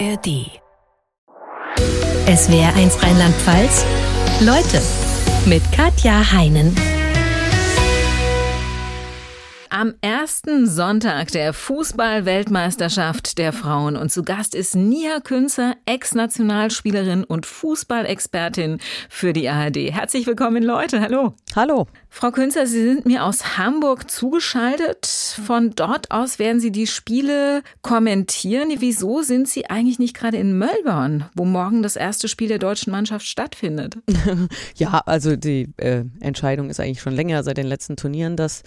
ARD. Es wäre eins Rheinland-Pfalz. Leute mit Katja Heinen. Am ersten Sonntag der Fußball-Weltmeisterschaft der Frauen und zu Gast ist Nia Künzer, Ex-Nationalspielerin und Fußballexpertin für die ARD. Herzlich willkommen, Leute. Hallo. Hallo. Frau Künzer, Sie sind mir aus Hamburg zugeschaltet. Von dort aus werden Sie die Spiele kommentieren. Wieso sind Sie eigentlich nicht gerade in Melbourne, wo morgen das erste Spiel der deutschen Mannschaft stattfindet? ja, also die äh, Entscheidung ist eigentlich schon länger seit den letzten Turnieren, dass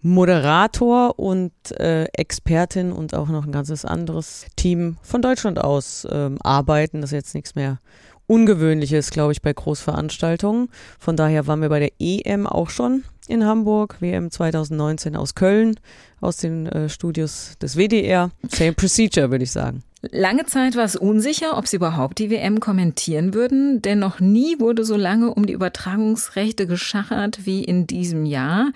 Moderator und äh, Expertin und auch noch ein ganzes anderes Team von Deutschland aus äh, arbeiten. Das ist jetzt nichts mehr Ungewöhnliches, glaube ich, bei Großveranstaltungen. Von daher waren wir bei der EM auch schon in Hamburg, WM 2019 aus Köln, aus den äh, Studios des WDR. Same Procedure, würde ich sagen. Lange Zeit war es unsicher, ob sie überhaupt die WM kommentieren würden, denn noch nie wurde so lange um die Übertragungsrechte geschachert wie in diesem Jahr.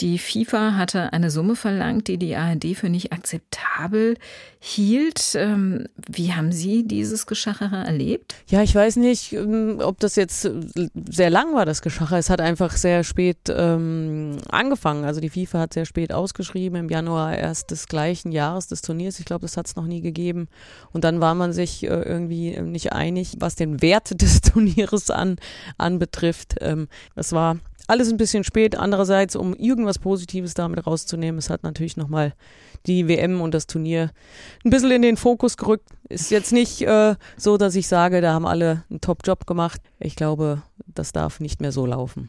Die FIFA hatte eine Summe verlangt, die die ARD für nicht akzeptabel hielt. Ähm, wie haben Sie dieses Geschachere erlebt? Ja, ich weiß nicht, ähm, ob das jetzt sehr lang war, das Geschacher. Es hat einfach sehr spät ähm, angefangen. Also die FIFA hat sehr spät ausgeschrieben, im Januar erst des gleichen Jahres des Turniers. Ich glaube, das hat es noch nie gegeben. Und dann war man sich äh, irgendwie nicht einig, was den Wert des Turnieres an, anbetrifft. Ähm, war alles ein bisschen spät. Andererseits, um irgendwas Positives damit rauszunehmen, es hat natürlich nochmal die WM und das Turnier ein bisschen in den Fokus gerückt. Ist jetzt nicht äh, so, dass ich sage, da haben alle einen Top-Job gemacht. Ich glaube, das darf nicht mehr so laufen.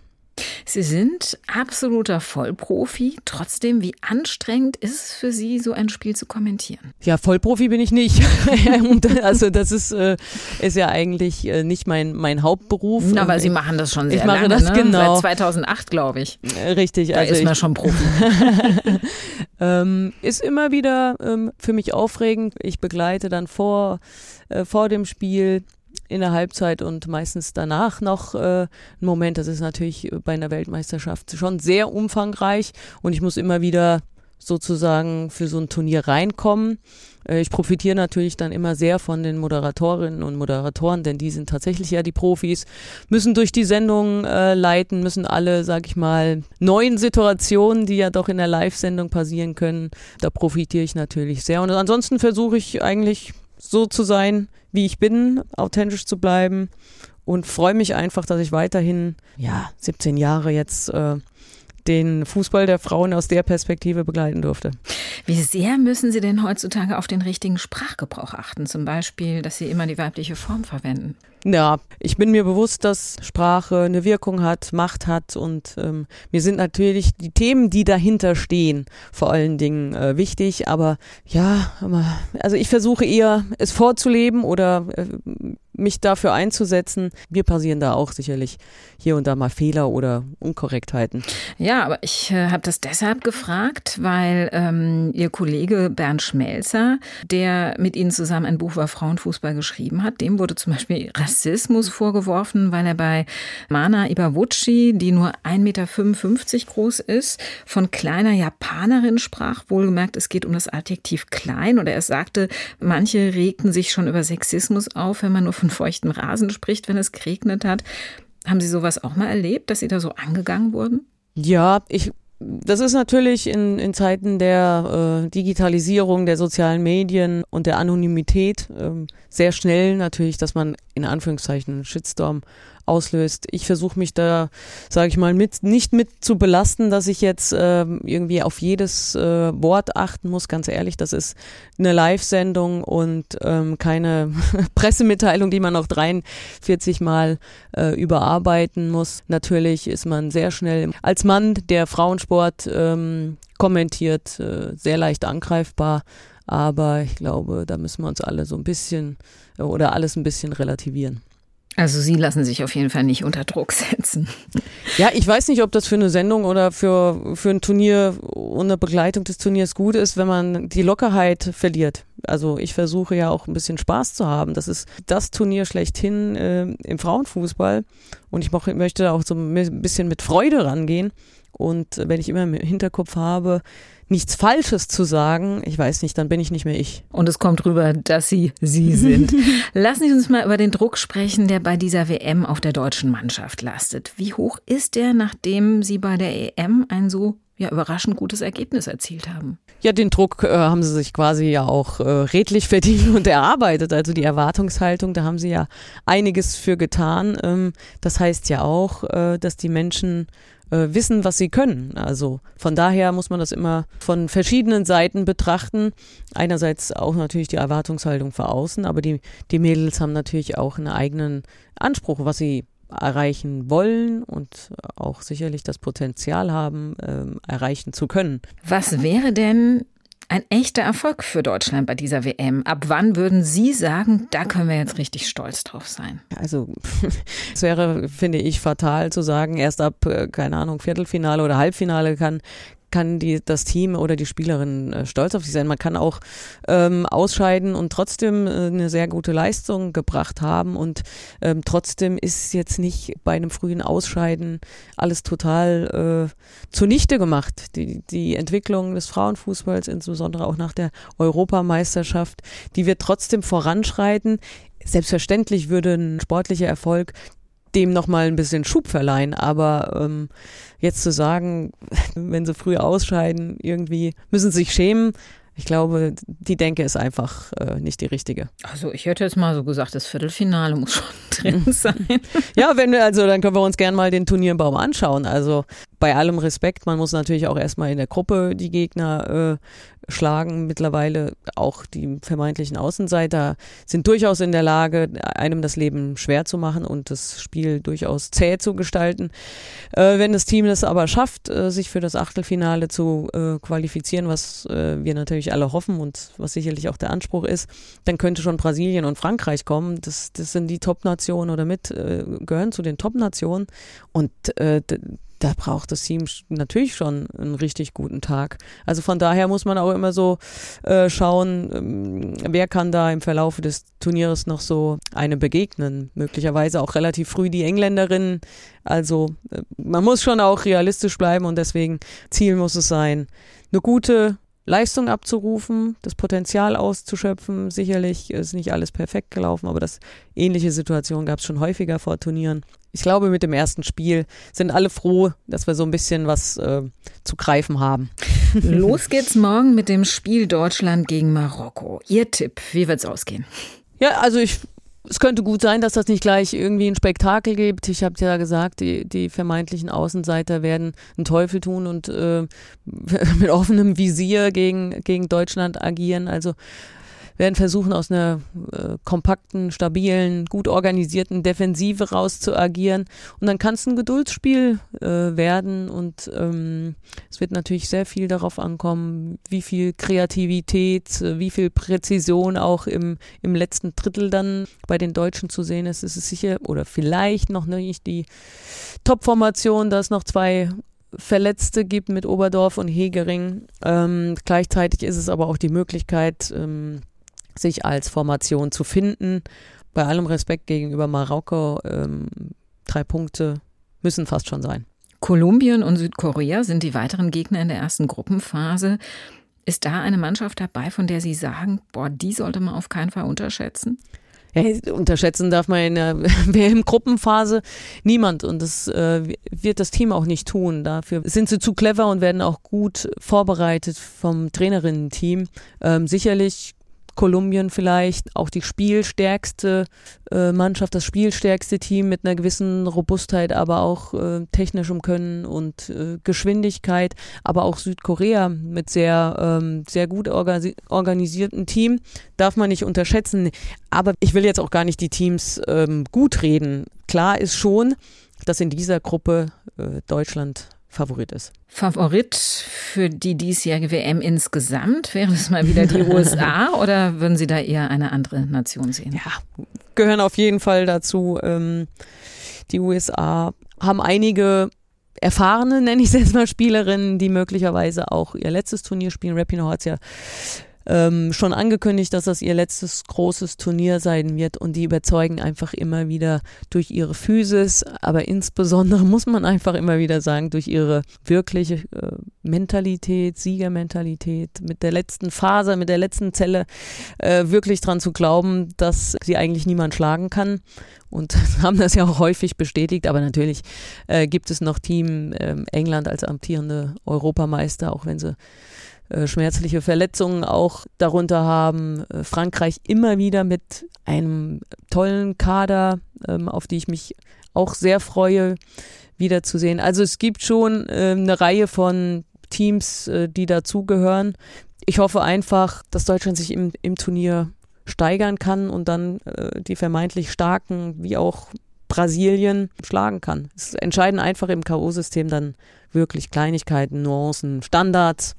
Sie sind absoluter Vollprofi. Trotzdem, wie anstrengend ist es für Sie, so ein Spiel zu kommentieren? Ja, Vollprofi bin ich nicht. also das ist, äh, ist ja eigentlich äh, nicht mein, mein Hauptberuf. Na, aber Sie machen das schon sehr ich mache lange, das ne? genau. Seit 2008, glaube ich. Äh, Richtig. Da also ist man ich, schon Profi. ähm, ist immer wieder ähm, für mich aufregend. Ich begleite dann vor, äh, vor dem Spiel in der Halbzeit und meistens danach noch äh, ein Moment. Das ist natürlich bei einer Weltmeisterschaft schon sehr umfangreich und ich muss immer wieder sozusagen für so ein Turnier reinkommen. Äh, ich profitiere natürlich dann immer sehr von den Moderatorinnen und Moderatoren, denn die sind tatsächlich ja die Profis, müssen durch die Sendung äh, leiten, müssen alle, sag ich mal, neuen Situationen, die ja doch in der Live-Sendung passieren können, da profitiere ich natürlich sehr. Und ansonsten versuche ich eigentlich so zu sein, wie ich bin, authentisch zu bleiben und freue mich einfach, dass ich weiterhin, ja, 17 Jahre jetzt äh, den Fußball der Frauen aus der Perspektive begleiten durfte. Wie sehr müssen Sie denn heutzutage auf den richtigen Sprachgebrauch achten? Zum Beispiel, dass Sie immer die weibliche Form verwenden. Ja, ich bin mir bewusst, dass Sprache eine Wirkung hat, Macht hat und ähm, mir sind natürlich die Themen, die dahinter stehen, vor allen Dingen äh, wichtig. Aber ja, also ich versuche eher es vorzuleben oder äh, mich dafür einzusetzen. Mir passieren da auch sicherlich hier und da mal Fehler oder Unkorrektheiten. Ja, aber ich äh, habe das deshalb gefragt, weil ähm, Ihr Kollege Bernd Schmelzer, der mit Ihnen zusammen ein Buch über Frauenfußball geschrieben hat, dem wurde zum Beispiel Rassismus vorgeworfen, weil er bei Mana Ibabuchi, die nur 1,55 Meter groß ist, von kleiner Japanerin sprach. Wohlgemerkt, es geht um das Adjektiv klein. Oder er sagte, manche regten sich schon über Sexismus auf, wenn man nur von feuchtem Rasen spricht, wenn es geregnet hat. Haben Sie sowas auch mal erlebt, dass Sie da so angegangen wurden? Ja, ich das ist natürlich in, in Zeiten der äh, Digitalisierung, der sozialen Medien und der Anonymität ähm, sehr schnell natürlich, dass man in Anführungszeichen einen Shitstorm auslöst. Ich versuche mich da, sage ich mal, mit, nicht mit zu belasten, dass ich jetzt äh, irgendwie auf jedes äh, Wort achten muss. Ganz ehrlich, das ist eine Live-Sendung und ähm, keine Pressemitteilung, die man noch 43 Mal äh, überarbeiten muss. Natürlich ist man sehr schnell als Mann, der Frauensport ähm, kommentiert, äh, sehr leicht angreifbar. Aber ich glaube, da müssen wir uns alle so ein bisschen äh, oder alles ein bisschen relativieren. Also Sie lassen sich auf jeden Fall nicht unter Druck setzen. Ja, ich weiß nicht, ob das für eine Sendung oder für, für ein Turnier eine Begleitung des Turniers gut ist, wenn man die Lockerheit verliert. Also ich versuche ja auch ein bisschen Spaß zu haben. Das ist das Turnier schlechthin äh, im Frauenfußball und ich möchte auch so ein bisschen mit Freude rangehen. Und wenn ich immer im Hinterkopf habe, nichts Falsches zu sagen, ich weiß nicht, dann bin ich nicht mehr ich. Und es kommt rüber, dass Sie Sie sind. Lassen Sie uns mal über den Druck sprechen, der bei dieser WM auf der deutschen Mannschaft lastet. Wie hoch ist der, nachdem Sie bei der EM ein so ja, überraschend gutes Ergebnis erzielt haben. Ja, den Druck äh, haben sie sich quasi ja auch äh, redlich verdient und erarbeitet. Also die Erwartungshaltung, da haben sie ja einiges für getan. Ähm, das heißt ja auch, äh, dass die Menschen äh, wissen, was sie können. Also von daher muss man das immer von verschiedenen Seiten betrachten. Einerseits auch natürlich die Erwartungshaltung für außen, aber die, die Mädels haben natürlich auch einen eigenen Anspruch, was sie erreichen wollen und auch sicherlich das Potenzial haben, ähm, erreichen zu können. Was wäre denn ein echter Erfolg für Deutschland bei dieser WM. Ab wann würden Sie sagen, da können wir jetzt richtig stolz drauf sein? Also es wäre, finde ich, fatal zu sagen, erst ab, äh, keine Ahnung, Viertelfinale oder Halbfinale kann, kann die, das Team oder die Spielerin äh, stolz auf sich sein. Man kann auch ähm, ausscheiden und trotzdem äh, eine sehr gute Leistung gebracht haben. Und ähm, trotzdem ist jetzt nicht bei einem frühen Ausscheiden alles total äh, zunichte gemacht. Die, die Entwicklung des Frauenfußballs, insbesondere auch nach der Europameisterschaft, die wird trotzdem voranschreiten. Selbstverständlich würde ein sportlicher Erfolg dem nochmal ein bisschen Schub verleihen. Aber ähm, jetzt zu sagen, wenn sie früh ausscheiden, irgendwie müssen sie sich schämen. Ich glaube, die Denke ist einfach äh, nicht die richtige. Also ich hätte jetzt mal so gesagt, das Viertelfinale muss schon drin sein. ja, wenn wir, also dann können wir uns gerne mal den Turnierbaum anschauen. Also bei allem Respekt, man muss natürlich auch erstmal in der Gruppe die Gegner äh, schlagen. Mittlerweile auch die vermeintlichen Außenseiter sind durchaus in der Lage, einem das Leben schwer zu machen und das Spiel durchaus zäh zu gestalten. Äh, wenn das Team das aber schafft, äh, sich für das Achtelfinale zu äh, qualifizieren, was äh, wir natürlich alle hoffen und was sicherlich auch der Anspruch ist, dann könnte schon Brasilien und Frankreich kommen. Das, das sind die Top-Nationen oder mit äh, gehören zu den Top-Nationen und äh, da braucht das Team natürlich schon einen richtig guten Tag. Also von daher muss man auch immer so äh, schauen, ähm, wer kann da im Verlauf des Turnieres noch so eine begegnen. Möglicherweise auch relativ früh die Engländerinnen. Also äh, man muss schon auch realistisch bleiben und deswegen Ziel muss es sein, eine gute Leistung abzurufen, das Potenzial auszuschöpfen. Sicherlich ist nicht alles perfekt gelaufen, aber das ähnliche Situation gab es schon häufiger vor Turnieren. Ich glaube, mit dem ersten Spiel sind alle froh, dass wir so ein bisschen was äh, zu greifen haben. Los geht's morgen mit dem Spiel Deutschland gegen Marokko. Ihr Tipp, wie wird's ausgehen? Ja, also ich es könnte gut sein, dass das nicht gleich irgendwie ein Spektakel gibt. Ich habe ja gesagt, die, die vermeintlichen Außenseiter werden einen Teufel tun und äh, mit offenem Visier gegen, gegen Deutschland agieren. Also werden versuchen, aus einer äh, kompakten, stabilen, gut organisierten Defensive raus zu agieren. Und dann kann es ein Geduldsspiel äh, werden. Und ähm, es wird natürlich sehr viel darauf ankommen, wie viel Kreativität, äh, wie viel Präzision auch im, im letzten Drittel dann bei den Deutschen zu sehen ist. Es ist sicher oder vielleicht noch nicht die Top-Formation, dass noch zwei Verletzte gibt mit Oberdorf und Hegering. Ähm, gleichzeitig ist es aber auch die Möglichkeit, ähm, sich als Formation zu finden. Bei allem Respekt gegenüber Marokko, ähm, drei Punkte müssen fast schon sein. Kolumbien und Südkorea sind die weiteren Gegner in der ersten Gruppenphase. Ist da eine Mannschaft dabei, von der Sie sagen, boah, die sollte man auf keinen Fall unterschätzen? Ja, unterschätzen darf man in der WM-Gruppenphase niemand und das äh, wird das Team auch nicht tun. Dafür sind sie zu clever und werden auch gut vorbereitet vom Trainerinnen-Team. Ähm, sicherlich Kolumbien vielleicht auch die spielstärkste äh, Mannschaft, das spielstärkste Team mit einer gewissen Robustheit, aber auch äh, technischem Können und äh, Geschwindigkeit, aber auch Südkorea mit sehr, ähm, sehr gut organisi organisierten Team, darf man nicht unterschätzen. Aber ich will jetzt auch gar nicht die Teams ähm, gut reden. Klar ist schon, dass in dieser Gruppe äh, Deutschland Favorit ist. Favorit für die diesjährige WM insgesamt? Wäre es mal wieder die USA oder würden Sie da eher eine andere Nation sehen? Ja, gehören auf jeden Fall dazu. Ähm, die USA haben einige erfahrene, nenne ich es jetzt mal, Spielerinnen, die möglicherweise auch ihr letztes Turnier spielen. Rapinoe hat es ja ähm, schon angekündigt, dass das ihr letztes großes Turnier sein wird. Und die überzeugen einfach immer wieder durch ihre Physis, aber insbesondere muss man einfach immer wieder sagen, durch ihre wirkliche äh, Mentalität, Siegermentalität, mit der letzten Phase, mit der letzten Zelle äh, wirklich dran zu glauben, dass sie eigentlich niemand schlagen kann. Und haben das ja auch häufig bestätigt. Aber natürlich äh, gibt es noch Team äh, England als amtierende Europameister, auch wenn sie schmerzliche Verletzungen auch darunter haben. Äh, Frankreich immer wieder mit einem tollen Kader, ähm, auf die ich mich auch sehr freue, wiederzusehen. Also es gibt schon äh, eine Reihe von Teams, äh, die dazugehören. Ich hoffe einfach, dass Deutschland sich im, im Turnier steigern kann und dann äh, die vermeintlich starken, wie auch Brasilien, schlagen kann. Es entscheiden einfach im K.O.-System dann wirklich Kleinigkeiten, Nuancen, Standards.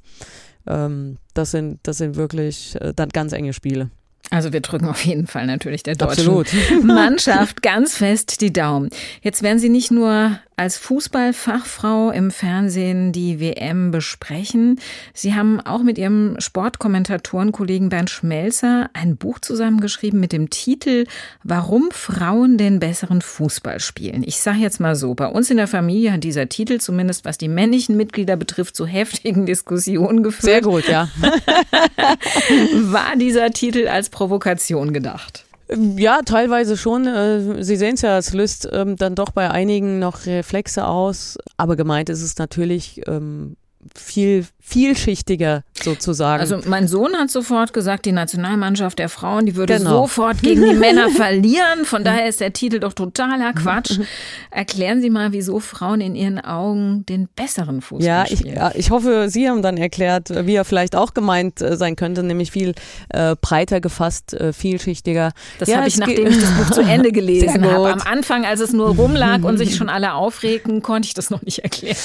Ähm, das, sind, das sind wirklich äh, dann ganz enge Spiele. Also wir drücken auf jeden Fall natürlich der deutschen Absolut. Mannschaft ganz fest die Daumen. Jetzt werden Sie nicht nur als Fußballfachfrau im Fernsehen die WM besprechen. Sie haben auch mit Ihrem Sportkommentatorenkollegen Bernd Schmelzer ein Buch zusammengeschrieben mit dem Titel Warum Frauen den besseren Fußball spielen. Ich sage jetzt mal so, bei uns in der Familie hat dieser Titel zumindest was die männlichen Mitglieder betrifft zu heftigen Diskussionen geführt. Sehr gut, ja. War dieser Titel als Provokation gedacht? Ja, teilweise schon. Äh, Sie sehen es ja, es löst ähm, dann doch bei einigen noch Reflexe aus. Aber gemeint ist es natürlich ähm, viel vielschichtiger sozusagen. Also mein Sohn hat sofort gesagt, die Nationalmannschaft der Frauen, die würde genau. sofort gegen die Männer verlieren. Von daher ist der Titel doch totaler Quatsch. Erklären Sie mal, wieso Frauen in Ihren Augen den besseren Fußball ja, spielen. Ich, ja, ich hoffe, Sie haben dann erklärt, wie er vielleicht auch gemeint äh, sein könnte, nämlich viel äh, breiter gefasst, äh, vielschichtiger. Das ja, habe ich, nachdem ich das Buch zu Ende gelesen habe. Am Anfang, als es nur rumlag und sich schon alle aufregten, konnte ich das noch nicht erklären.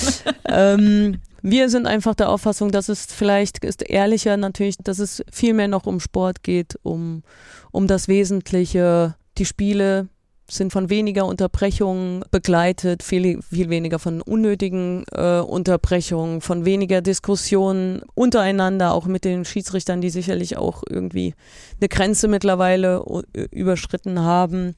Ähm, wir sind einfach der Auffassung, dass es vielleicht ist ehrlicher natürlich, dass es viel mehr noch um Sport geht, um, um das Wesentliche, die Spiele, sind von weniger Unterbrechungen begleitet, viel, viel weniger von unnötigen äh, Unterbrechungen, von weniger Diskussionen untereinander, auch mit den Schiedsrichtern, die sicherlich auch irgendwie eine Grenze mittlerweile überschritten haben.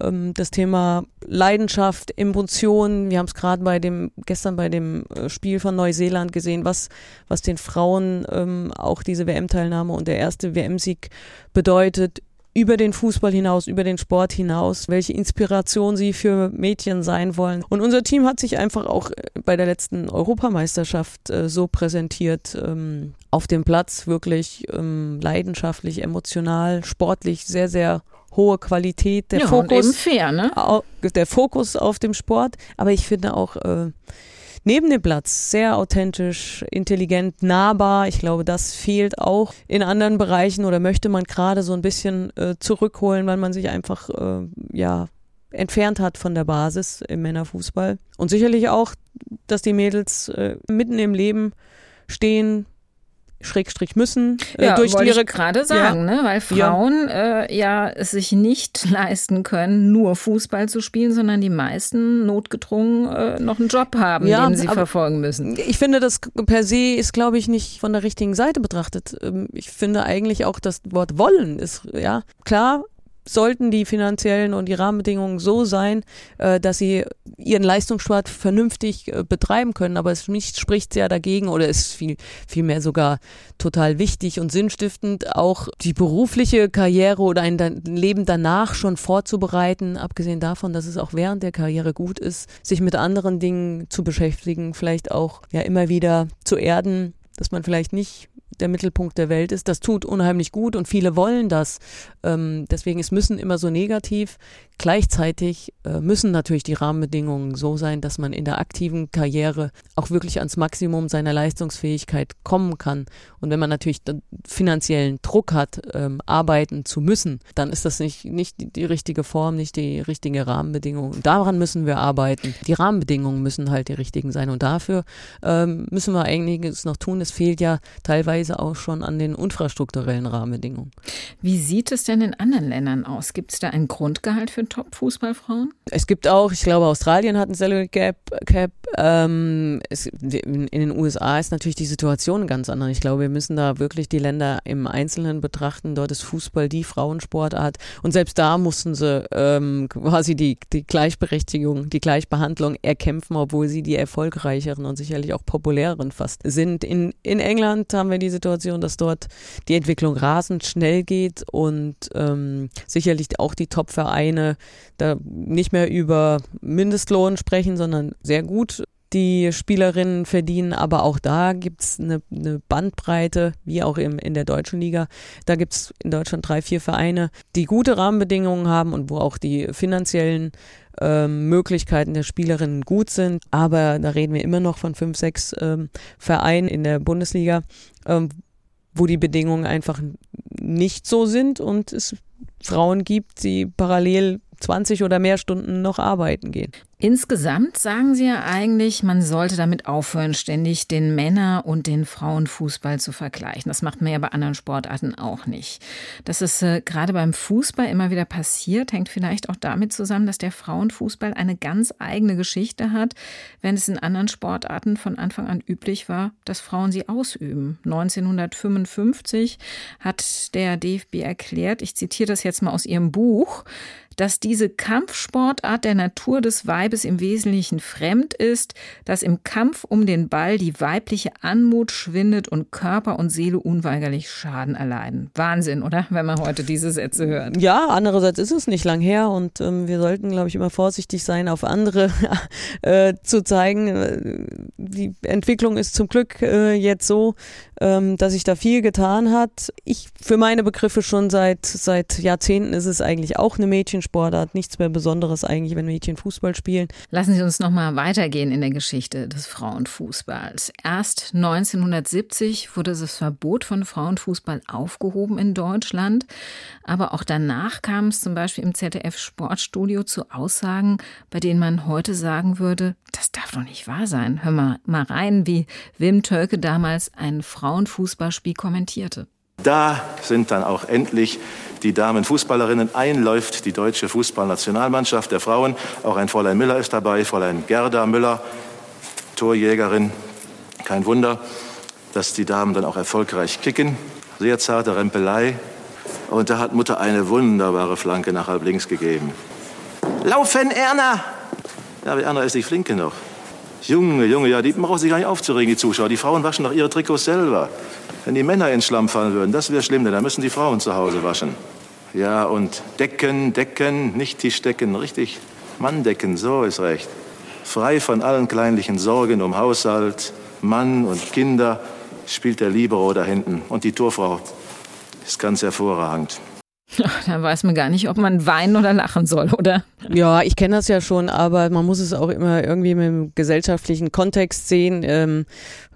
Ähm, das Thema Leidenschaft, Emotionen, wir haben es gerade bei dem, gestern bei dem äh, Spiel von Neuseeland gesehen, was, was den Frauen ähm, auch diese WM-Teilnahme und der erste WM-Sieg bedeutet, über den Fußball hinaus, über den Sport hinaus, welche Inspiration sie für Mädchen sein wollen. Und unser Team hat sich einfach auch äh, bei der letzten Europameisterschaft äh, so präsentiert, ähm, auf dem Platz wirklich ähm, leidenschaftlich, emotional, sportlich sehr, sehr hohe Qualität. Der ja, Fokus, fair, ne? der Fokus auf dem Sport. Aber ich finde auch, äh, neben dem Platz sehr authentisch, intelligent, nahbar. Ich glaube, das fehlt auch in anderen Bereichen oder möchte man gerade so ein bisschen äh, zurückholen, weil man sich einfach äh, ja entfernt hat von der Basis im Männerfußball. Und sicherlich auch, dass die Mädels äh, mitten im Leben stehen, Schrägstrich müssen äh, ja, durch ihre gerade sagen, ja. ne? weil Frauen ja. Äh, ja es sich nicht leisten können, nur Fußball zu spielen, sondern die meisten notgedrungen äh, noch einen Job haben, ja, den sie verfolgen müssen. Ich finde, das per se ist, glaube ich, nicht von der richtigen Seite betrachtet. Ähm, ich finde eigentlich auch das Wort wollen ist ja klar sollten die finanziellen und die Rahmenbedingungen so sein, äh, dass sie ihren Leistungssport vernünftig äh, betreiben können. Aber es nicht spricht sehr dagegen oder ist viel, vielmehr sogar total wichtig und sinnstiftend, auch die berufliche Karriere oder ein Leben danach schon vorzubereiten, abgesehen davon, dass es auch während der Karriere gut ist, sich mit anderen Dingen zu beschäftigen, vielleicht auch ja immer wieder zu erden, dass man vielleicht nicht der Mittelpunkt der Welt ist. Das tut unheimlich gut und viele wollen das. Ähm, deswegen es müssen immer so negativ. Gleichzeitig äh, müssen natürlich die Rahmenbedingungen so sein, dass man in der aktiven Karriere auch wirklich ans Maximum seiner Leistungsfähigkeit kommen kann. Und wenn man natürlich finanziellen Druck hat, ähm, arbeiten zu müssen, dann ist das nicht, nicht die, die richtige Form, nicht die richtige Rahmenbedingung. Daran müssen wir arbeiten. Die Rahmenbedingungen müssen halt die richtigen sein. Und dafür ähm, müssen wir einiges noch tun. Es fehlt ja teilweise auch schon an den infrastrukturellen Rahmenbedingungen. Wie sieht es denn in anderen Ländern aus? Gibt es da ein Grundgehalt für Top-Fußballfrauen? Es gibt auch, ich glaube, Australien hat ein Salary Cap, Cap Ähm, es, in, den USA ist natürlich die Situation ganz anders. Ich glaube, wir müssen da wirklich die Länder im Einzelnen betrachten. Dort ist Fußball die Frauensportart und selbst da mussten sie ähm, quasi die, die Gleichberechtigung, die Gleichbehandlung erkämpfen, obwohl sie die erfolgreicheren und sicherlich auch populäreren fast sind. In, in England haben wir die Situation, dass dort die Entwicklung rasend schnell geht und ähm, sicherlich auch die Top-Vereine da nicht mehr über Mindestlohn sprechen, sondern sehr gut die Spielerinnen verdienen, aber auch da gibt's eine, eine Bandbreite, wie auch im, in der deutschen Liga. Da gibt's in Deutschland drei, vier Vereine, die gute Rahmenbedingungen haben und wo auch die finanziellen ähm, Möglichkeiten der Spielerinnen gut sind. Aber da reden wir immer noch von fünf, sechs ähm, Vereinen in der Bundesliga, ähm, wo die Bedingungen einfach nicht so sind und es Frauen gibt, die parallel 20 oder mehr Stunden noch arbeiten gehen. Insgesamt sagen Sie ja eigentlich, man sollte damit aufhören, ständig den Männer- und den Frauenfußball zu vergleichen. Das macht man ja bei anderen Sportarten auch nicht. Dass es äh, gerade beim Fußball immer wieder passiert, hängt vielleicht auch damit zusammen, dass der Frauenfußball eine ganz eigene Geschichte hat, während es in anderen Sportarten von Anfang an üblich war, dass Frauen sie ausüben. 1955 hat der DFB erklärt, ich zitiere das jetzt mal aus ihrem Buch, dass diese Kampfsportart der Natur des Weibes im Wesentlichen fremd ist, dass im Kampf um den Ball die weibliche Anmut schwindet und Körper und Seele unweigerlich Schaden erleiden. Wahnsinn, oder? Wenn man heute diese Sätze hört. Ja, andererseits ist es nicht lang her und ähm, wir sollten, glaube ich, immer vorsichtig sein, auf andere äh, zu zeigen. Die Entwicklung ist zum Glück äh, jetzt so, ähm, dass sich da viel getan hat. Ich für meine Begriffe schon seit seit Jahrzehnten ist es eigentlich auch eine Mädchensportart, nichts mehr Besonderes eigentlich, wenn Mädchen Fußball spielen. Lassen Sie uns noch mal weitergehen in der Geschichte des Frauenfußballs. Erst 1970 wurde das Verbot von Frauenfußball aufgehoben in Deutschland, aber auch danach kam es zum Beispiel im ZDF Sportstudio zu Aussagen, bei denen man heute sagen würde, das darf doch nicht wahr sein. Hör mal, mal rein, wie Wim Tölke damals ein Frauenfußballspiel kommentierte. Da sind dann auch endlich die Damenfußballerinnen. Einläuft die deutsche Fußballnationalmannschaft der Frauen. Auch ein Fräulein Müller ist dabei, Fräulein Gerda Müller, Torjägerin. Kein Wunder, dass die Damen dann auch erfolgreich kicken. Sehr zarte Rempelei. Und da hat Mutter eine wunderbare Flanke nach halb links gegeben. Laufen, Erna! Ja, aber Erna ist nicht flink genug. Junge, Junge, ja, die brauchen sich gar nicht aufzuregen, die Zuschauer. Die Frauen waschen doch ihre Trikots selber. Wenn die Männer ins Schlamm fallen würden, das wäre schlimm, denn dann müssen die Frauen zu Hause waschen. Ja, und Decken, Decken, nicht Tischdecken, richtig. Manndecken, so ist recht. Frei von allen kleinlichen Sorgen um Haushalt, Mann und Kinder spielt der Libero da hinten. Und die Torfrau ist ganz hervorragend. Da weiß man gar nicht, ob man weinen oder lachen soll, oder? Ja, ich kenne das ja schon, aber man muss es auch immer irgendwie mit dem gesellschaftlichen Kontext sehen. Ähm,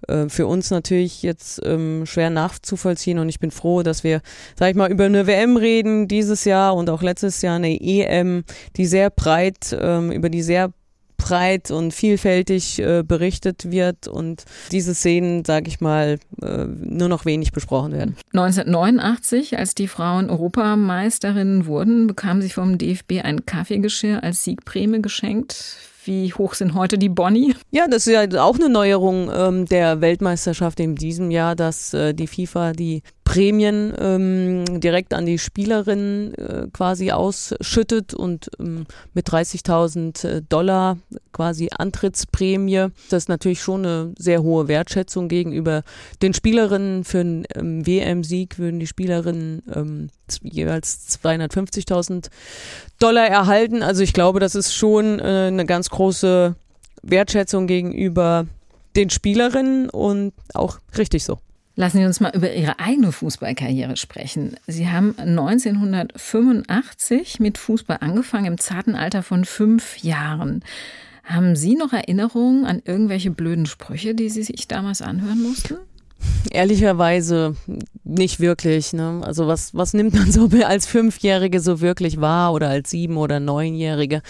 äh, für uns natürlich jetzt ähm, schwer nachzuvollziehen und ich bin froh, dass wir, sag ich mal, über eine WM reden dieses Jahr und auch letztes Jahr eine EM, die sehr breit, ähm, über die sehr breit und vielfältig äh, berichtet wird und diese Szenen, sage ich mal, äh, nur noch wenig besprochen werden. 1989, als die Frauen Europameisterinnen wurden, bekamen sie vom DFB ein Kaffeegeschirr als Siegprämie geschenkt. Wie hoch sind heute die Boni? Ja, das ist ja auch eine Neuerung ähm, der Weltmeisterschaft in diesem Jahr, dass äh, die FIFA die Prämien ähm, direkt an die Spielerinnen äh, quasi ausschüttet und ähm, mit 30.000 äh, Dollar quasi Antrittsprämie. Das ist natürlich schon eine sehr hohe Wertschätzung gegenüber den Spielerinnen. Für einen ähm, WM-Sieg würden die Spielerinnen ähm, jeweils 250.000 Dollar erhalten. Also ich glaube, das ist schon äh, eine ganz große Wertschätzung gegenüber den Spielerinnen und auch richtig so. Lassen Sie uns mal über Ihre eigene Fußballkarriere sprechen. Sie haben 1985 mit Fußball angefangen, im zarten Alter von fünf Jahren. Haben Sie noch Erinnerungen an irgendwelche blöden Sprüche, die Sie sich damals anhören mussten? Ehrlicherweise nicht wirklich. Ne? Also was, was nimmt man so als Fünfjährige so wirklich wahr oder als Sieben- oder Neunjährige?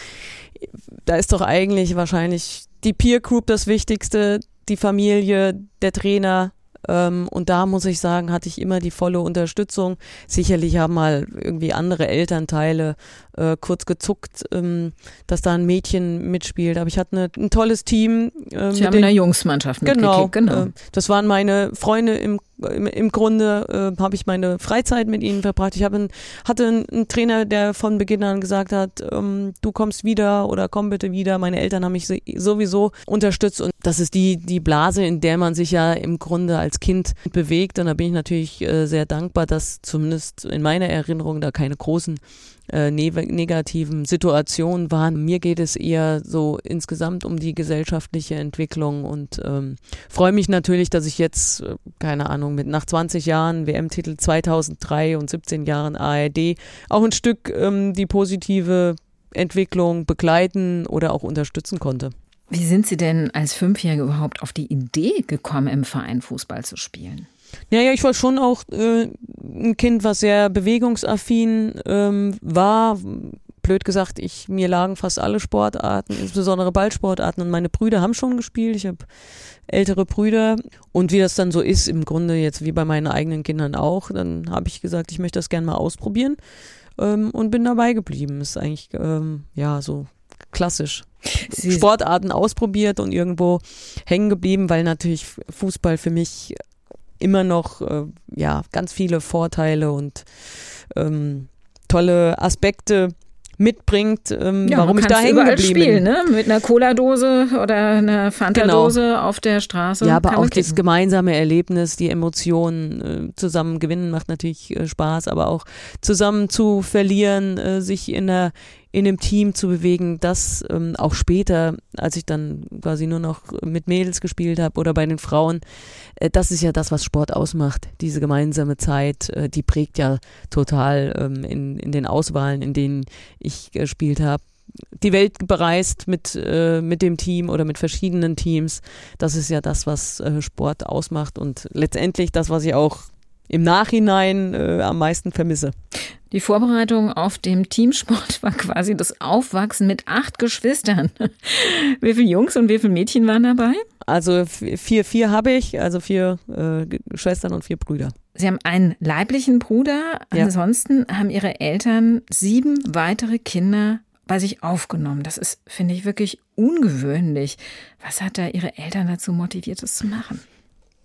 Da ist doch eigentlich wahrscheinlich die Peer Group das Wichtigste, die Familie, der Trainer, Ähm, und da muss ich sagen, hatte ich immer die volle Unterstützung. Sicherlich haben mal irgendwie andere Elternteile äh, kurz gezuckt, ähm, dass da ein Mädchen mitspielt. Aber ich hatte eine, ein tolles Team. Äh, Sie haben in der Jungsmannschaft genau, genau. Äh, das waren meine Freunde im im, im Grunde äh, habe ich meine Freizeit mit ihnen verbracht. Ich habe hatte einen, einen, Trainer, der von Beginn an gesagt hat, ähm, du kommst wieder oder komm bitte wieder. Meine Eltern haben mich sowieso unterstützt und das ist die, die Blase, in der man sich ja im Grunde als Kind bewegt. Und da bin ich natürlich äh, sehr dankbar, dass zumindest in meiner Erinnerung da keine großen äh, ne negativen Situationen waren. Mir geht es eher so insgesamt um die gesellschaftliche Entwicklung und ähm, freue mich natürlich, dass ich jetzt, äh, keine Ahnung, mit nach 20 Jahren WM-Titel 2003 und 17 Jahren ARD auch ein Stück ähm, die positive Entwicklung begleiten oder auch unterstützen konnte. Wie sind Sie denn als Fünfjährige überhaupt auf die Idee gekommen, im Verein Fußball zu spielen? Ja, ja, ich war schon auch äh, ein Kind, was sehr bewegungsaffin ähm, war. Blöd gesagt, ich mir lagen fast alle Sportarten, insbesondere Ballsportarten. Und meine Brüder haben schon gespielt. Ich habe ältere Brüder. Und wie das dann so ist, im Grunde jetzt wie bei meinen eigenen Kindern auch, dann habe ich gesagt, ich möchte das gerne mal ausprobieren ähm, und bin dabei geblieben. Ist eigentlich ähm, ja so klassisch. Sie Sportarten ausprobiert und irgendwo hängen geblieben, weil natürlich Fußball für mich immer noch äh, ja ganz viele Vorteile und ähm, tolle Aspekte mitbringt, ähm, ja, warum ich da hängen geblieben spielen, ne? Mit einer Cola-Dose oder einer Fanta-Dose genau. auf der Straße. Ja, aber auch das gemeinsame Erlebnis, die Emotionen äh, zusammen gewinnen macht natürlich äh, Spaß, aber auch zusammen zu verlieren, äh, sich in der in einem Team zu bewegen, das ähm, auch später, als ich dann quasi nur noch mit Mädels gespielt habe oder bei den Frauen, äh, das ist ja das, was Sport ausmacht. Diese gemeinsame Zeit, äh, die prägt ja total ähm, in, in den Auswahlen, in denen ich gespielt habe die Welt bereist mit, äh, mit dem Team oder mit verschiedenen Teams. Das ist ja das, was äh, Sport ausmacht und letztendlich das, was ich auch im Nachhinein äh, am meisten vermisse. Die Vorbereitung auf dem Teamsport war quasi das Aufwachsen mit acht Geschwistern. Wie viele Jungs und wie viele Mädchen waren dabei? Also vier, vier habe ich, also vier äh, Schwestern und vier Brüder. Sie haben einen leiblichen Bruder. Ja. Ansonsten haben Ihre Eltern sieben weitere Kinder bei sich aufgenommen. Das ist, finde ich, wirklich ungewöhnlich. Was hat da Ihre Eltern dazu motiviert, das zu machen?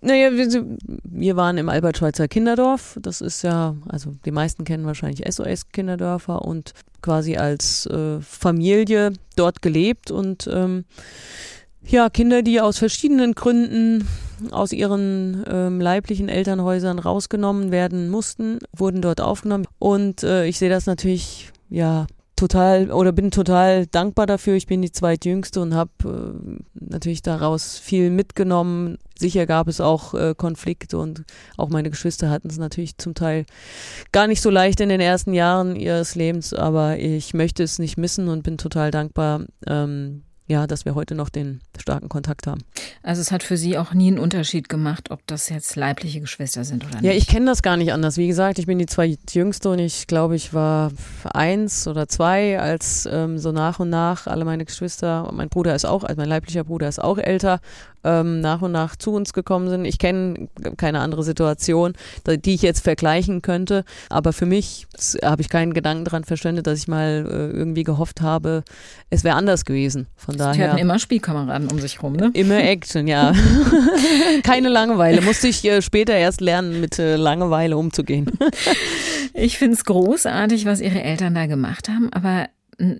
Naja, wir, wir waren im Albert-Schweitzer Kinderdorf. Das ist ja, also die meisten kennen wahrscheinlich SOS-Kinderdörfer und quasi als äh, Familie dort gelebt und ähm, ja, Kinder, die aus verschiedenen Gründen aus ihren ähm, leiblichen Elternhäusern rausgenommen werden mussten, wurden dort aufgenommen. Und äh, ich sehe das natürlich ja total oder bin total dankbar dafür. Ich bin die zweitjüngste und habe äh, natürlich daraus viel mitgenommen. Sicher gab es auch äh, Konflikte und auch meine Geschwister hatten es natürlich zum Teil gar nicht so leicht in den ersten Jahren ihres Lebens, aber ich möchte es nicht missen und bin total dankbar, ähm, ja, dass wir heute noch den starken Kontakt haben. Also es hat für Sie auch nie einen Unterschied gemacht, ob das jetzt leibliche Geschwister sind oder nicht? Ja, ich kenne das gar nicht anders. Wie gesagt, ich bin die zwei Jüngste und ich glaube, ich war eins oder zwei, als ähm, so nach und nach alle meine Geschwister, mein Bruder ist auch, also mein leiblicher Bruder ist auch älter, ähm, nach und nach zu uns gekommen sind. Ich kenne keine andere Situation, die ich jetzt vergleichen könnte. Aber für mich habe ich keinen Gedanken daran verschwendet, dass ich mal äh, irgendwie gehofft habe, es wäre anders gewesen. Von daher. Die hatten immer Spielkameraden um sich rum, ne? Immer Action, ja. keine Langeweile. Musste ich äh, später erst lernen, mit äh, Langeweile umzugehen. ich finde es großartig, was ihre Eltern da gemacht haben, aber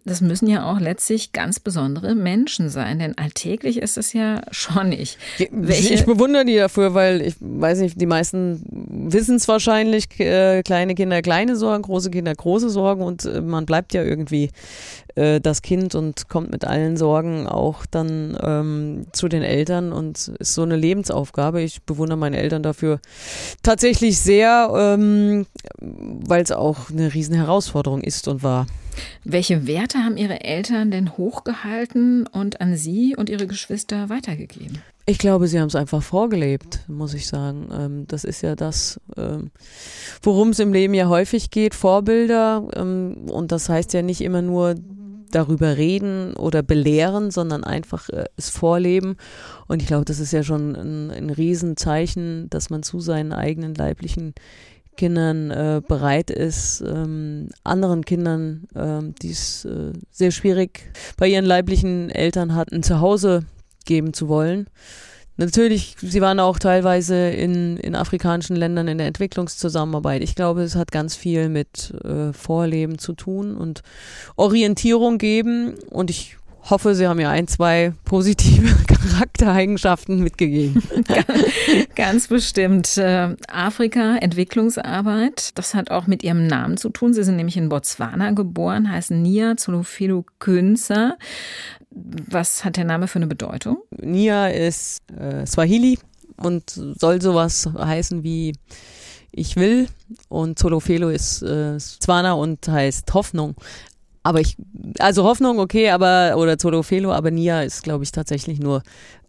das müssen ja auch letztlich ganz besondere Menschen sein, denn alltäglich ist es ja schon nicht. Welche ich bewundere die dafür, weil ich weiß nicht, die meisten wissen es wahrscheinlich, äh, kleine Kinder kleine Sorgen, große Kinder große Sorgen und äh, man bleibt ja irgendwie äh, das Kind und kommt mit allen Sorgen auch dann ähm, zu den Eltern und ist so eine Lebensaufgabe. Ich bewundere meine Eltern dafür tatsächlich sehr, ähm, weil es auch eine riesen Herausforderung ist und war. Welche Werte haben Ihre Eltern denn hochgehalten und an Sie und Ihre Geschwister weitergegeben? Ich glaube, sie haben es einfach vorgelebt, muss ich sagen. Ähm, das ist ja das, ähm, worum es im Leben ja häufig geht, Vorbilder. Ähm, und das heißt ja nicht immer nur darüber reden oder belehren, sondern einfach äh, es vorleben. Und ich glaube, das ist ja schon ein, ein Riesenzeichen, dass man zu seinen eigenen leiblichen Kindern äh, bereit ist, ähm, anderen Kindern, ähm, die es äh, sehr schwierig bei ihren leiblichen Eltern hatten, zu Hause geben zu wollen. Natürlich, sie waren auch teilweise in, in afrikanischen Ländern in der Entwicklungszusammenarbeit. Ich glaube, es hat ganz viel mit äh, Vorleben zu tun und Orientierung geben. Und ich hoffe, Sie haben ja ein, zwei positive Charaktereigenschaften mitgegeben. Ganz bestimmt. Äh, Afrika, Entwicklungsarbeit, das hat auch mit Ihrem Namen zu tun. Sie sind nämlich in Botswana geboren, heißen Nia Zolofelo Künzer. Was hat der Name für eine Bedeutung? Nia ist äh, Swahili und soll sowas heißen wie ich will und Zolofelo ist äh, Zwana und heißt Hoffnung. Aber ich, also Hoffnung, okay, aber, oder Zolofelo, aber Nia ist, glaube ich, tatsächlich nur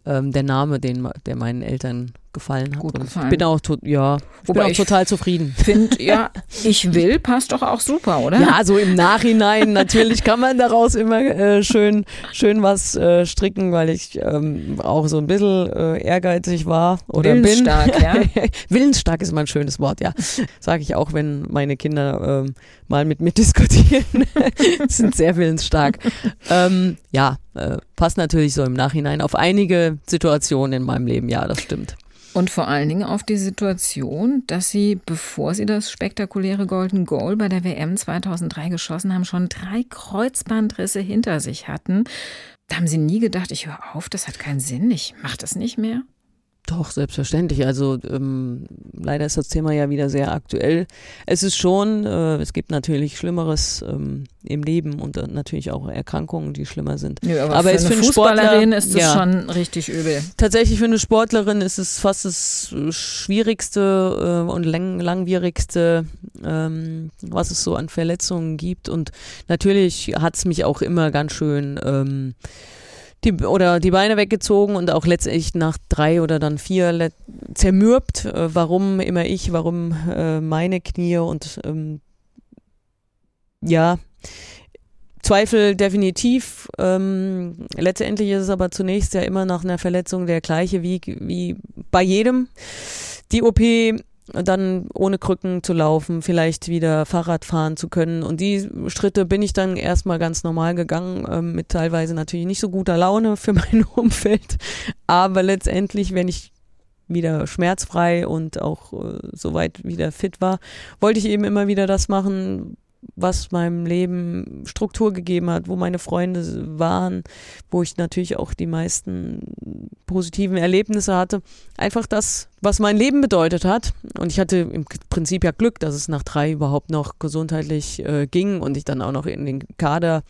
ähm, der Name, den, der meinen Eltern gefallen hat. Gut und gefallen. Ich bin auch, ja, ich Wobei bin auch ich total zufrieden. Finde, ja, ich will, passt doch auch super, oder? Ja, so im Nachhinein natürlich kann man daraus immer äh, schön, schön was äh, stricken, weil ich ähm, auch so ein bisschen äh, ehrgeizig war oder Willensstark, bin. ja. Willensstark ist mal ein schönes Wort, ja. Sage ich auch, wenn meine Kinder ähm, mal mit mir diskutieren. sind sehr willensstark. Ähm, ja, äh, passt natürlich so im Nachhinein auf einige Situationen in meinem Leben, ja, das stimmt. Und vor allen Dingen auf die Situation, dass sie, bevor sie das spektakuläre Golden Goal bei der WM 2003 geschossen haben, schon drei Kreuzbandrisse hinter sich hatten. Da haben sie nie gedacht, ich höre auf, das hat keinen Sinn, ich mache das nicht mehr. Doch, selbstverständlich. Also ähm, leider ist das Thema ja wieder sehr aktuell. Es ist schon, äh, es gibt natürlich Schlimmeres ähm, im Leben und äh, natürlich auch Erkrankungen, die schlimmer sind. Ja, aber, Aber für es eine für einen Fußballerin Sportler- ist das ja. schon richtig übel. Tatsächlich für eine Sportlerin ist es fast das äh, schwierigste äh, und lang langwierigste, ähm, was es so an Verletzungen gibt. Und natürlich hat es mich auch immer ganz schön ähm, die, oder die Beine weggezogen und auch letztendlich nach drei oder dann vier zermürbt. Äh, warum immer ich, warum äh, meine Knie und ähm, ja, Zweifel definitiv. Ähm, letztendlich ist es aber zunächst ja immer nach einer Verletzung der gleiche Weg wie bei jedem. Die OP, dann ohne Krücken zu laufen, vielleicht wieder Fahrrad fahren zu können. Und die Schritte bin ich dann erstmal ganz normal gegangen, ähm, mit teilweise natürlich nicht so guter Laune für mein Umfeld. Aber letztendlich, wenn ich wieder schmerzfrei und auch äh, soweit wieder fit war, wollte ich eben immer wieder das machen, was meinem Leben Struktur gegeben hat, wo meine Freunde waren, wo ich natürlich auch die meisten positiven Erlebnisse hatte. Einfach das, was mein Leben bedeutet hat. Und ich hatte im Prinzip ja Glück, dass es nach drei überhaupt noch gesundheitlich äh, ging und ich dann auch noch in den Kader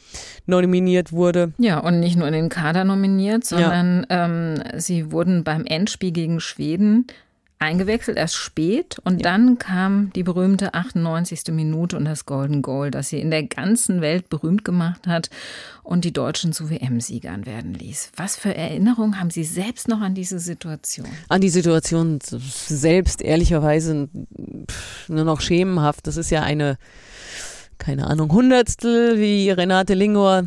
nominiert wurde. Ja, und nicht nur in den Kader nominiert, sondern ähm, sie wurden beim Endspiel gegen Schweden eingewechselt, erst spät. Und dann kam die berühmte 98. Minute und das Golden Goal, das sie in der ganzen Welt berühmt gemacht hat und die Deutschen zu WM-Siegern werden ließ. Was für Erinnerungen haben Sie selbst noch an diese Situation? An die Situation selbst ehrlicherweise nur noch schemenhaft. Das ist ja eine keine Ahnung, Hundertstel, wie Renate Lingor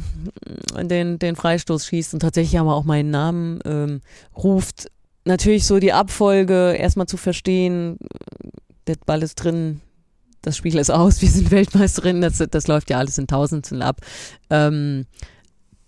den, den Freistoß schießt und tatsächlich aber auch meinen Namen ähm, ruft. Natürlich so die Abfolge erstmal zu verstehen, der Ball ist drin, das Spiel ist aus, wir sind Weltmeisterin, das, das läuft ja alles in Tausendstel ab. Ähm,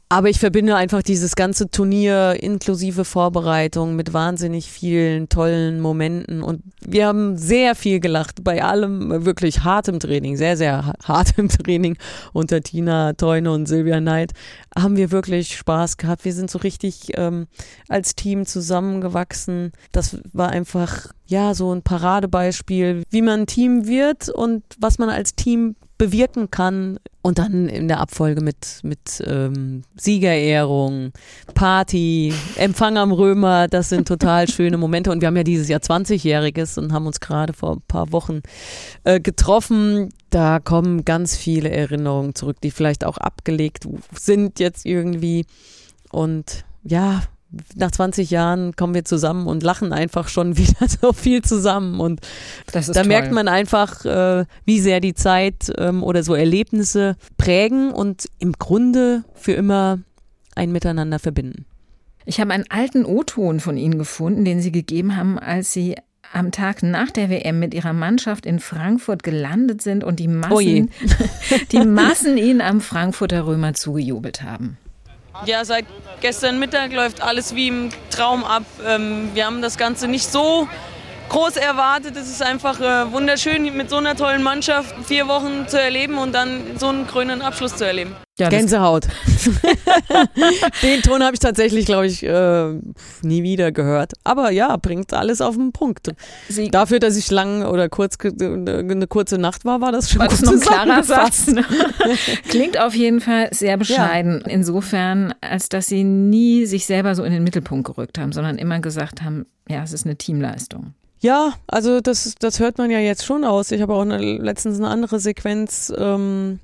aber ich verbinde einfach dieses ganze Turnier inklusive Vorbereitung mit wahnsinnig vielen tollen Momenten und wir haben sehr viel gelacht bei allem wirklich hartem Training, sehr, sehr ha- hartem Training unter Tina Teune und Silvia Neid haben wir wirklich Spaß gehabt. Wir sind so richtig ähm, als Team zusammengewachsen. Das war einfach, ja, so ein Paradebeispiel, wie man ein Team wird und was man als Team bewirken kann. Und dann in der Abfolge mit, mit ähm, Siegerehrung, Party, Empfang am Römer, das sind total schöne Momente. Und wir haben ja dieses Jahr 20-Jähriges und haben uns gerade vor ein paar Wochen äh, getroffen. Da kommen ganz viele Erinnerungen zurück, die vielleicht auch abgelegt sind jetzt irgendwie. Und ja, nach 20 Jahren kommen wir zusammen und lachen einfach schon wieder so viel zusammen. Und da toll. merkt man einfach, äh, wie sehr die Zeit ähm, oder so Erlebnisse prägen und im Grunde für immer ein Miteinander verbinden. Ich habe einen alten O-Ton von Ihnen gefunden, den Sie gegeben haben, als Sie am Tag nach der WM mit ihrer Mannschaft in Frankfurt gelandet sind und die Massen, oh die Massen ihnen am Frankfurter Römer zugejubelt haben. Ja, seit gestern Mittag läuft alles wie im Traum ab. Ähm, wir haben das Ganze nicht so groß erwartet. Es ist einfach äh, wunderschön, mit so einer tollen Mannschaft vier Wochen zu erleben und dann so einen grünen Abschluss zu erleben. Ja, Gänsehaut. Den Ton habe ich tatsächlich, glaube ich, äh, nie wieder gehört. Aber ja, bringt alles auf den Punkt. Sie Dafür, dass ich lang oder kurz eine kurze Nacht war, war das schon war das noch ein klarer Satz. Klingt auf jeden Fall sehr bescheiden. Ja. Insofern, als dass Sie nie sich selber so in den Mittelpunkt gerückt haben, sondern immer gesagt haben, ja, es ist eine Teamleistung. Ja, also das, das hört man ja jetzt schon aus. Ich habe auch eine, letztens eine andere Sequenz ähm,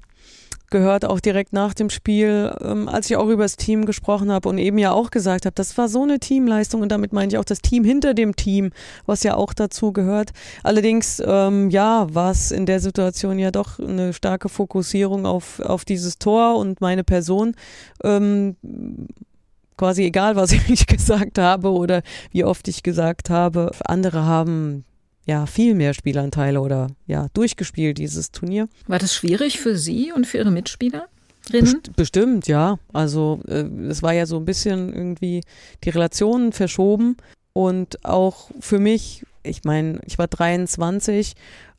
gehört, auch direkt nach dem Spiel, ähm, als ich auch über das Team gesprochen habe und eben ja auch gesagt habe, das war so eine Teamleistung und damit meine ich auch das Team hinter dem Team, was ja auch dazu gehört. Allerdings, ähm, ja, war es in der Situation ja doch eine starke Fokussierung auf, auf dieses Tor und meine Person. Ähm, quasi egal, was ich gesagt habe oder wie oft ich gesagt habe. Andere haben ja viel mehr Spielanteile oder ja durchgespielt dieses Turnier. War das schwierig für Sie und für Ihre Mitspieler? Best bestimmt, ja. Also äh, es war ja so ein bisschen irgendwie die Relationen verschoben und auch für mich, ich meine, ich war 23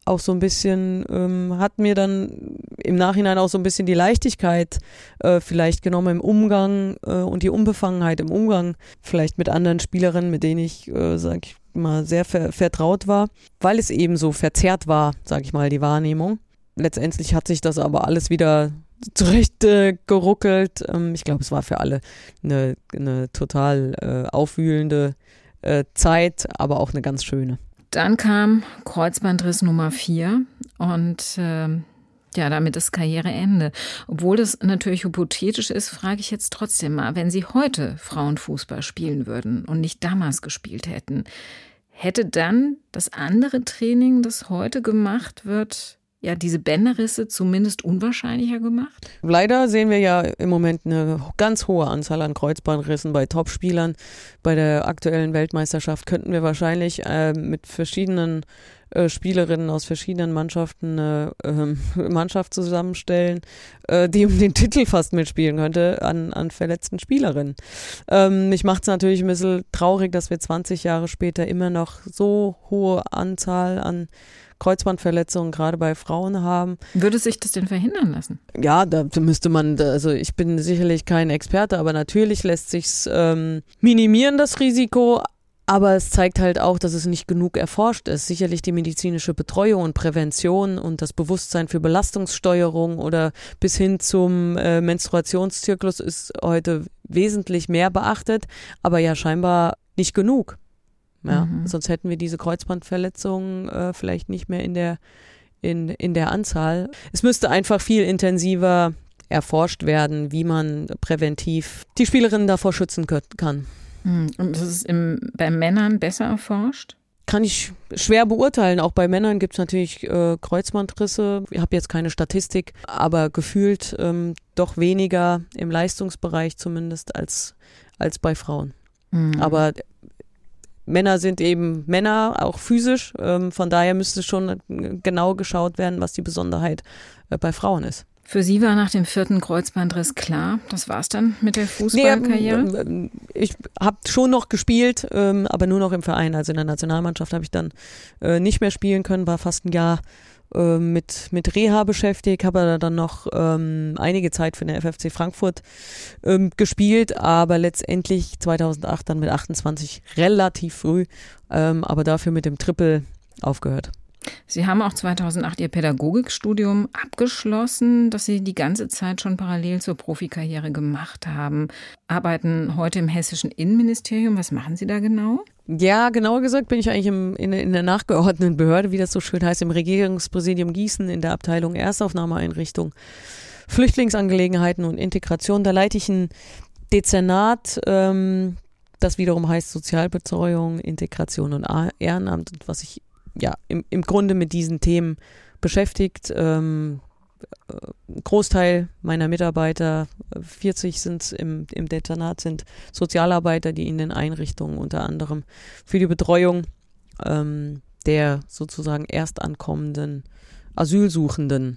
auch so ein bisschen, ähm, hat mir dann im Nachhinein auch so ein bisschen die Leichtigkeit äh, vielleicht genommen im Umgang äh, und die Unbefangenheit im Umgang vielleicht mit anderen Spielerinnen, mit denen ich, äh, sag ich mal, sehr ver vertraut war, weil es eben so verzerrt war, sag ich mal, die Wahrnehmung. Letztendlich hat sich das aber alles wieder zurecht äh. Ähm, ich glaube, es war für alle eine, eine total äh, aufwühlende äh, Zeit, aber auch eine ganz schöne. Dann kam Kreuzbandriss Nummer 4 und äh, ja, damit ist Karriereende. Obwohl das natürlich hypothetisch ist, frage ich jetzt trotzdem mal, wenn Sie heute Frauenfußball spielen würden und nicht damals gespielt hätten, hätte dann das andere Training, das heute gemacht wird, ja diese Bänderrisse zumindest unwahrscheinlicher gemacht? Leider sehen wir ja im Moment eine ganz hohe Anzahl an Kreuzbandrissen bei Topspielern. Bei der aktuellen Weltmeisterschaft könnten wir wahrscheinlich äh, mit verschiedenen äh, Spielerinnen aus verschiedenen Mannschaften eine äh, Mannschaft zusammenstellen, äh, die um den Titel fast mitspielen könnte an, an verletzten Spielerinnen. Ähm, mich macht es natürlich ein bisschen traurig, dass wir 20 Jahre später immer noch so hohe Anzahl an Kreuzbandverletzungen gerade bei Frauen haben. Würde sich das denn verhindern lassen? Ja, da müsste man, also ich bin sicherlich kein Experte, aber natürlich lässt sich ähm, minimieren, das Risiko. Aber es zeigt halt auch, dass es nicht genug erforscht ist. Sicherlich die medizinische Betreuung und Prävention und das Bewusstsein für Belastungssteuerung oder bis hin zum äh, Menstruationszyklus ist heute wesentlich mehr beachtet, aber ja scheinbar nicht genug. Ja, mhm. Sonst hätten wir diese Kreuzbandverletzungen äh, vielleicht nicht mehr in der, in, in der Anzahl. Es müsste einfach viel intensiver erforscht werden, wie man präventiv die Spielerinnen davor schützen kann. Mhm. Und das ist im, bei Männern besser erforscht? Kann ich schwer beurteilen. Auch bei Männern gibt es natürlich äh, Kreuzbandrisse. Ich habe jetzt keine Statistik, aber gefühlt ähm, doch weniger im Leistungsbereich zumindest als, als bei Frauen. Mhm. Aber Männer sind eben Männer, auch physisch. Ähm, von daher müsste schon genau geschaut werden, was die Besonderheit äh, bei Frauen ist. Für Sie war nach dem vierten Kreuzbandriss klar, das war's dann mit der Fußballkarriere? Nee, ähm, ich habe schon noch gespielt, ähm, aber nur noch im Verein. Also in der Nationalmannschaft habe ich dann äh, nicht mehr spielen können, war fast ein Jahr äh, mit, mit Reha beschäftigt, habe dann noch ähm, einige Zeit für den FFC Frankfurt ähm, gespielt, aber letztendlich 2008 dann mit 28 relativ früh, ähm, aber dafür mit dem Triple aufgehört. Sie haben auch 2008 Ihr Pädagogikstudium abgeschlossen, das Sie die ganze Zeit schon parallel zur Profikarriere gemacht haben. Arbeiten heute im hessischen Innenministerium. Was machen Sie da genau? Ja, genauer gesagt bin ich eigentlich im, in, in, der nachgeordneten Behörde, wie das so schön heißt, im Regierungspräsidium Gießen in der Abteilung Erstaufnahmeeinrichtung, Flüchtlingsangelegenheiten und Integration. Da leite ich ein Dezernat, ähm, Das wiederum heißt Sozialbetreuung, Integration und Ehrenamt, was sich ja im, im Grunde mit diesen Themen beschäftigt. Ähm, ein Großteil meiner Mitarbeiter, 40 sind im, im Dezernat, sind Sozialarbeiter, die in den Einrichtungen unter anderem für die Betreuung ähm, der sozusagen erstankommenden Asylsuchenden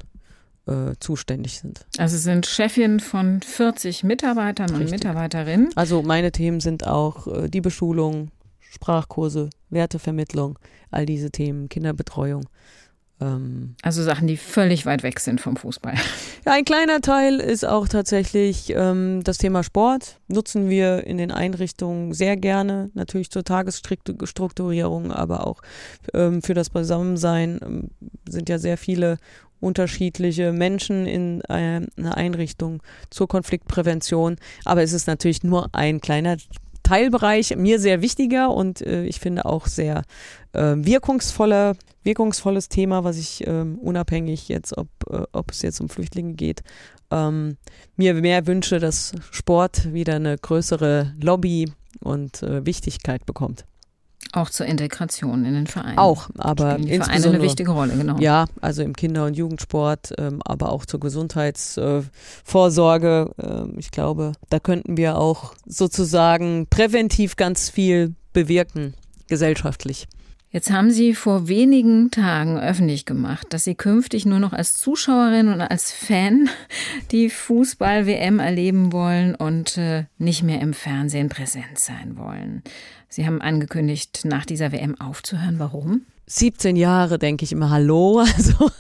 äh, zuständig sind. Also sind Chefin von 40 Mitarbeitern Richtig. und Mitarbeiterinnen. Also meine Themen sind auch äh, die Beschulung, Sprachkurse, Wertevermittlung, all diese Themen, Kinderbetreuung. Ähm, also Sachen, die völlig weit weg sind vom Fußball. Ja, ein kleiner Teil ist auch tatsächlich ähm, das Thema Sport. Nutzen wir in den Einrichtungen sehr gerne, natürlich zur Tagesstrukturierung, aber auch ähm, für das Beisammensein ähm, sind ja sehr viele unterschiedliche Menschen in äh, einer Einrichtung zur Konfliktprävention. Aber es ist natürlich nur ein kleiner Teilbereich, mir sehr wichtiger und äh, ich finde auch sehr äh, wirkungsvoller, wirkungsvolles Thema, was ich äh, unabhängig jetzt, ob, äh, ob es jetzt um Flüchtlinge geht, ähm, mir mehr wünsche, dass Sport wieder eine größere Lobby und äh, Wichtigkeit bekommt. Auch zur Integration in den Verein. Auch, aber Spielen die Vereine eine wichtige Rolle, genau. Ja, also im Kinder- und Jugendsport, ähm, aber auch zur Gesundheitsvorsorge. Äh, äh, ich glaube, da könnten wir auch sozusagen präventiv ganz viel bewirken, gesellschaftlich. Jetzt haben Sie vor wenigen Tagen öffentlich gemacht, dass Sie künftig nur noch als Zuschauerin und als Fan die Fußball-WM erleben wollen und äh, nicht mehr im Fernsehen präsent sein wollen. Sie haben angekündigt, nach dieser WM aufzuhören. Warum? 17 Jahre denke ich immer Hallo. Also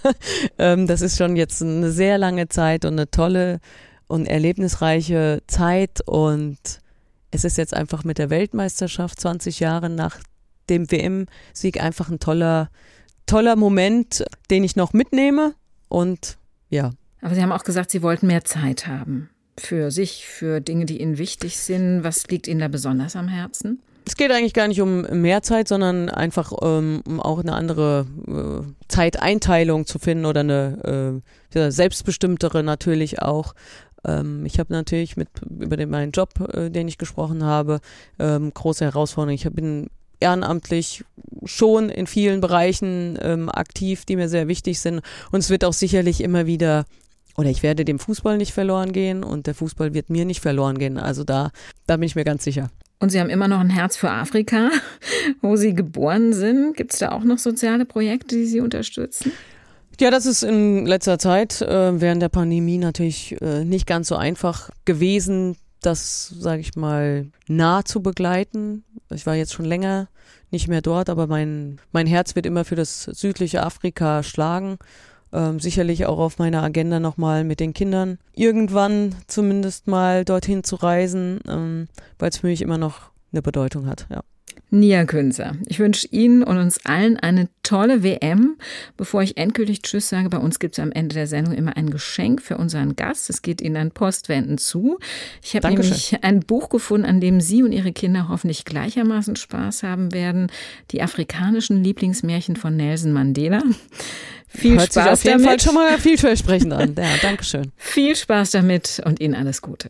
ähm, das ist schon jetzt eine sehr lange Zeit und eine tolle und erlebnisreiche Zeit. Und es ist jetzt einfach mit der Weltmeisterschaft 20 Jahre nach dem WM-Sieg einfach ein toller, toller Moment, den ich noch mitnehme. Und ja. Aber Sie haben auch gesagt, Sie wollten mehr Zeit haben für sich, für Dinge, die Ihnen wichtig sind. Was liegt Ihnen da besonders am Herzen? Es geht eigentlich gar nicht um mehr Zeit, sondern einfach ähm, um auch eine andere äh, Zeiteinteilung zu finden oder eine äh, selbstbestimmtere natürlich auch. Ähm, ich habe natürlich mit über den, meinen Job, äh, den ich gesprochen habe, ähm, große Herausforderungen. Ich bin ehrenamtlich schon in vielen Bereichen ähm, aktiv, die mir sehr wichtig sind. Und es wird auch sicherlich immer wieder oder ich werde dem Fußball nicht verloren gehen und der Fußball wird mir nicht verloren gehen. Also da, da bin ich mir ganz sicher. Und Sie haben immer noch ein Herz für Afrika, wo Sie geboren sind. Gibt es da auch noch soziale Projekte, die Sie unterstützen? Ja, das ist in letzter Zeit äh, während der Pandemie natürlich äh, nicht ganz so einfach gewesen, das, sage ich mal, nah zu begleiten. Ich war jetzt schon länger nicht mehr dort, aber mein, mein Herz wird immer für das südliche Afrika schlagen. Ähm, sicherlich auch auf meiner Agenda nochmal mit den Kindern irgendwann zumindest mal dorthin zu reisen, ähm, weil es für mich immer noch eine Bedeutung hat, ja. Nia Künzer. Ich wünsche Ihnen und uns allen eine tolle WM. Bevor ich endgültig Tschüss sage, bei uns gibt es am Ende der Sendung immer ein Geschenk für unseren Gast. Es geht Ihnen an Postwenden zu. Ich habe nämlich ein Buch gefunden, an dem Sie und Ihre Kinder hoffentlich gleichermaßen Spaß haben werden. Die afrikanischen Lieblingsmärchen von Nelson Mandela. Viel Hört Spaß sich auf jeden damit. Fall schon mal vielversprechend an. Ja, Dankeschön. Viel Spaß damit und Ihnen alles Gute.